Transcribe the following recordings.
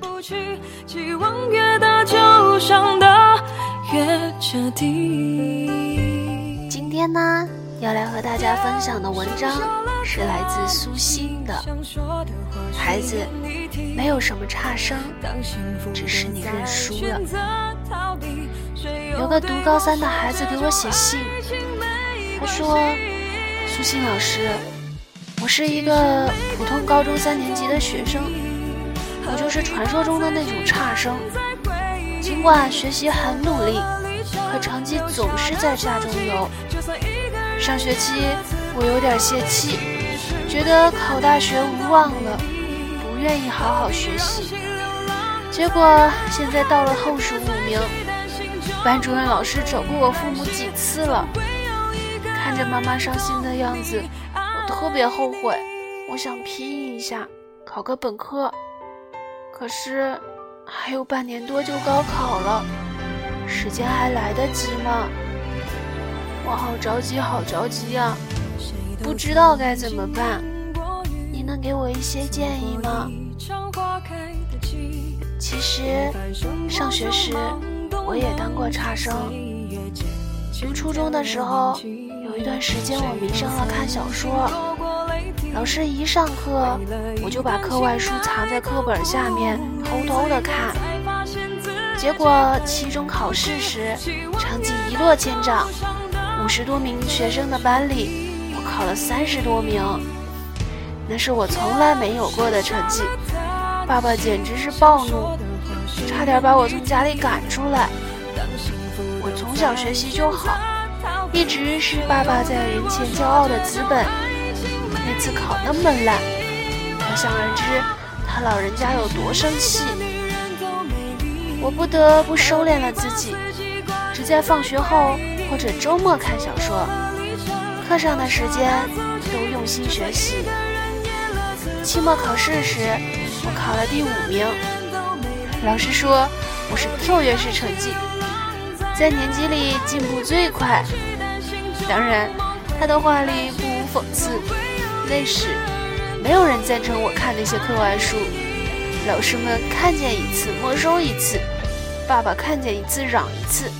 不去期望越到就上今天呢，要来和大家分享的文章是来自苏欣的。孩子，没有什么差生，只是你认输了。有个读高三的孩子给我写信，他说：“苏欣老师，我是一个普通高中三年级的学生，我就是传说中的那种差生。尽管学习很努力。”可成绩总是在下中游。上学期我有点泄气，觉得考大学无望了，不愿意好好学习。结果现在到了后十五名，班主任老师找过我父母几次了。看着妈妈伤心的样子，我特别后悔。我想拼一下，考个本科。可是还有半年多就高考了。时间还来得及吗？我好着急，好着急呀！不知道该怎么办，你能给我一些建议吗？其实上学时我也当过差生。读初中的时候，有一段时间我迷上了看小说，老师一上课，我就把课外书藏在课本下面，偷偷的看。结果期中考试时，成绩一落千丈。五十多名学生的班里，我考了三十多名，那是我从来没有过的成绩。爸爸简直是暴怒，差点把我从家里赶出来。我从小学习就好，一直是爸爸在人前骄傲的资本。那次考那么烂，可想而知他老人家有多生气。我不得不收敛了自己，只在放学后或者周末看小说，课上的时间都用心学习。期末考试时，我考了第五名，老师说我是跳跃式成绩，在年级里进步最快。当然，他的话里不无讽刺。那时，没有人赞成我看那些课外书，老师们看见一次没收一次。爸爸看见一次嚷一次。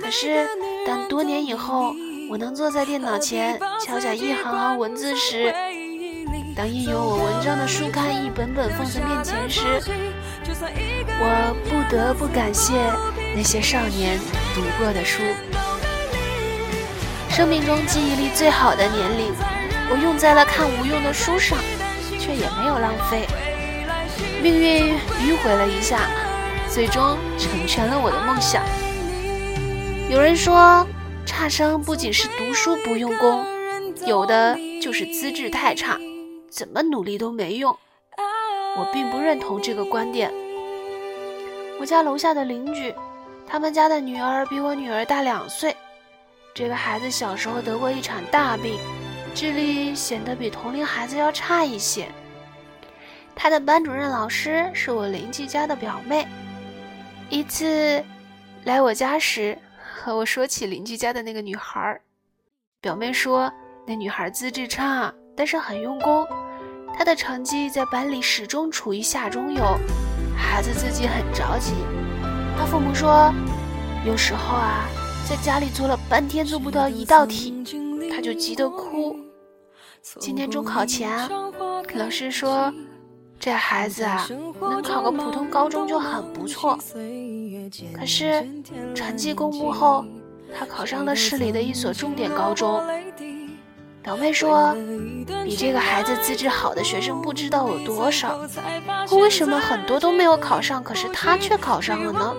可是，当多年以后，我能坐在电脑前敲下一行行文字时，当印有我文章的书刊一本本放在面前时，我不得不感谢那些少年读过的书。生命中记忆力最好的年龄，我用在了看无用的书上，却也没有浪费。命运迂回了一下。最终成全了我的梦想。有人说，差生不仅是读书不用功，有的就是资质太差，怎么努力都没用。我并不认同这个观点。我家楼下的邻居，他们家的女儿比我女儿大两岁。这个孩子小时候得过一场大病，智力显得比同龄孩子要差一些。他的班主任老师是我邻居家的表妹。一次来我家时，和我说起邻居家的那个女孩，表妹说那女孩资质差，但是很用功，她的成绩在班里始终处于下中游。孩子自己很着急，他父母说，有时候啊，在家里做了半天做不到一道题，他就急得哭。今天中考前，老师说。这孩子啊，能考个普通高中就很不错。可是成绩公布后，他考上了市里的一所重点高中。表妹说，比这个孩子资质好的学生不知道有多少。为什么很多都没有考上，可是他却考上了呢？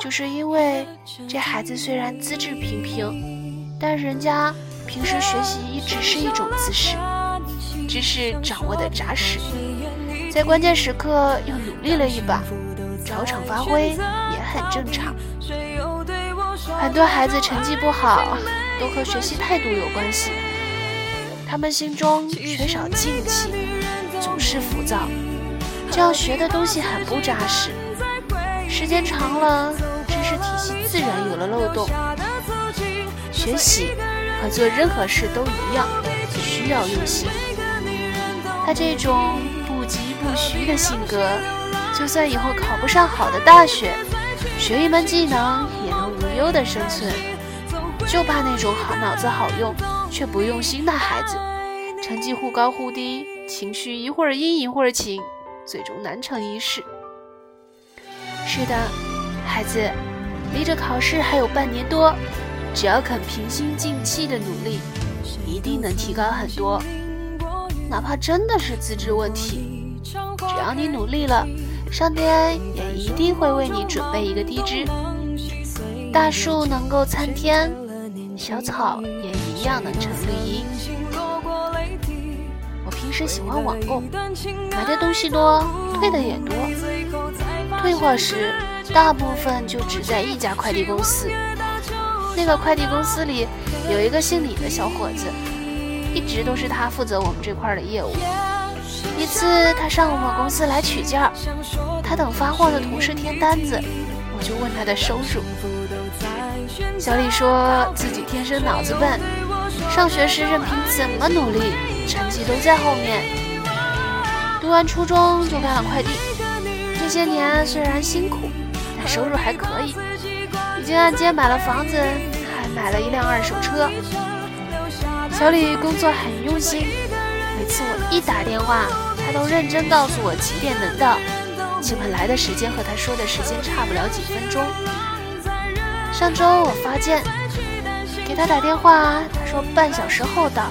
就是因为这孩子虽然资质平平，但人家平时学习一直是一种姿势。知识掌握的扎实，在关键时刻又努力了一把，找小场发挥也很正常。很多孩子成绩不好，都和学习态度有关系。他们心中缺少静气，总是浮躁，这样学的东西很不扎实。时间长了，知识体系自然有了漏洞。学习和做任何事都一样，需要用心。他这种不急不徐的性格，就算以后考不上好的大学，学一门技能也能无忧的生存。就怕那种好脑子好用却不用心的孩子，成绩忽高忽低，情绪一会儿阴一会儿晴，最终难成一事。是的，孩子，离着考试还有半年多，只要肯平心静气的努力，一定能提高很多。哪怕真的是资质问题，只要你努力了，上天也一定会为你准备一个低枝。大树能够参天，小草也一样能成绿荫。我平时喜欢网购，买的东西多，退的也多。退货时，大部分就只在一家快递公司。那个快递公司里有一个姓李的小伙子。一直都是他负责我们这块的业务。一次，他上我们公司来取件儿，他等发货的同事填单子，我就问他的收入。小李说自己天生脑子笨，上学时任凭怎么努力，成绩都在后面。读完初中就干了快递，这些年虽然辛苦，但收入还可以，已经按揭买了房子，还买了一辆二手车。小李工作很用心，每次我一打电话，他都认真告诉我几点能到，基本来的时间和他说的时间差不了几分钟。上周我发件，给他打电话，他说半小时后到。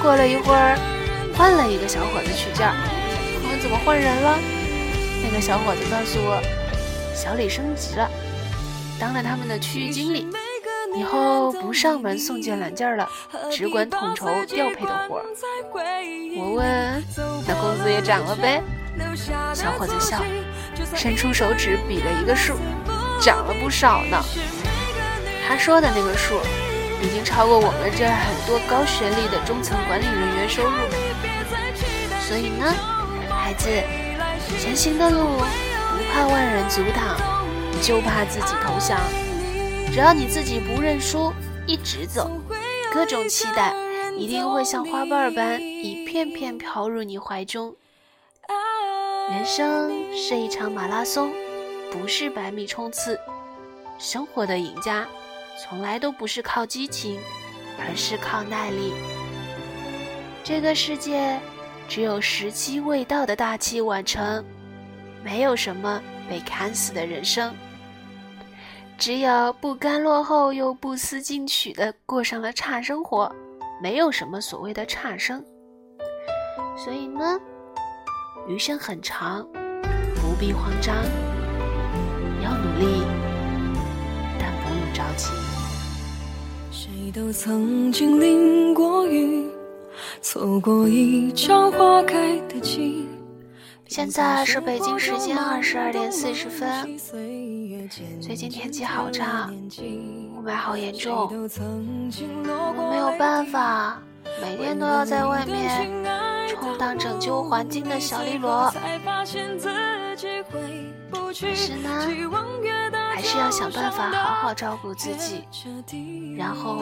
过了一会儿，换了一个小伙子取件，我问怎么换人了，那个小伙子告诉我，小李升级了，当了他们的区域经理。以后不上门送件揽件了，只管统筹调配的活儿。我问：“那工资也涨了呗？”小伙子笑，伸出手指比了一个数，涨了不少呢。他说的那个数，已经超过我们这很多高学历的中层管理人员收入。所以呢，孩子，前行的路不怕万人阻挡，就怕自己投降。只要你自己不认输，一直走，各种期待一定会像花瓣般一片片飘入你怀中。人生是一场马拉松，不是百米冲刺。生活的赢家，从来都不是靠激情，而是靠耐力。这个世界，只有时机未到的大器晚成，没有什么被砍死的人生。只有不甘落后又不思进取的过上了差生活，没有什么所谓的差生。所以呢，余生很长，不必慌张，要努力，但不用着急。谁都曾经淋过雨，错过一场花开的季。现在是北京时间二十二点四十分。最近天气好差，雾霾好严重，我没有办法，每天都要在外面充当拯救环境的小绿萝。可是呢，还是要想办法好好照顾自己，然后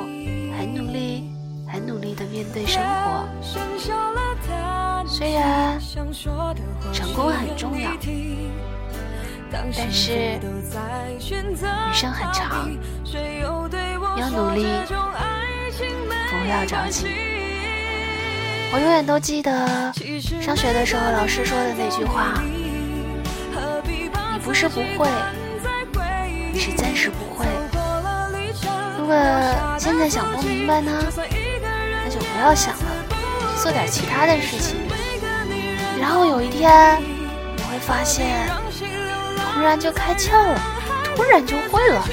很努力、很努力的面对生活。虽然成功很重要，但是余生很长，要努力，不要着急。我永远都记得上学的时候老师说的那句话：“你不是不会，是暂时不会。如果现在想不明白呢，那就不要想了，做点其他的事情。”然后有一天，你会发现，突然就开窍了，突然就会了。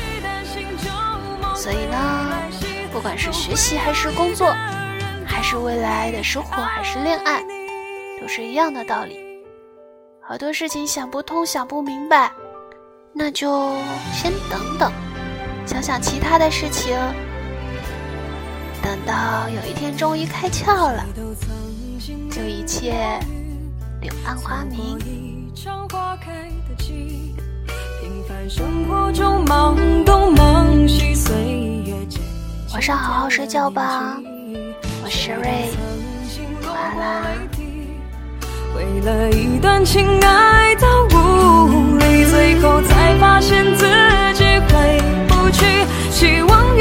所以呢，不管是学习还是工作，还是未来的生活还是恋爱，都是一样的道理。好多事情想不通、想不明白，那就先等等，想想其他的事情。等到有一天终于开窍了，就一切柳暗花明。晚上好好睡觉吧，我是瑞，晚安。为了一段情爱到无力，最后才发现自己回不去。希望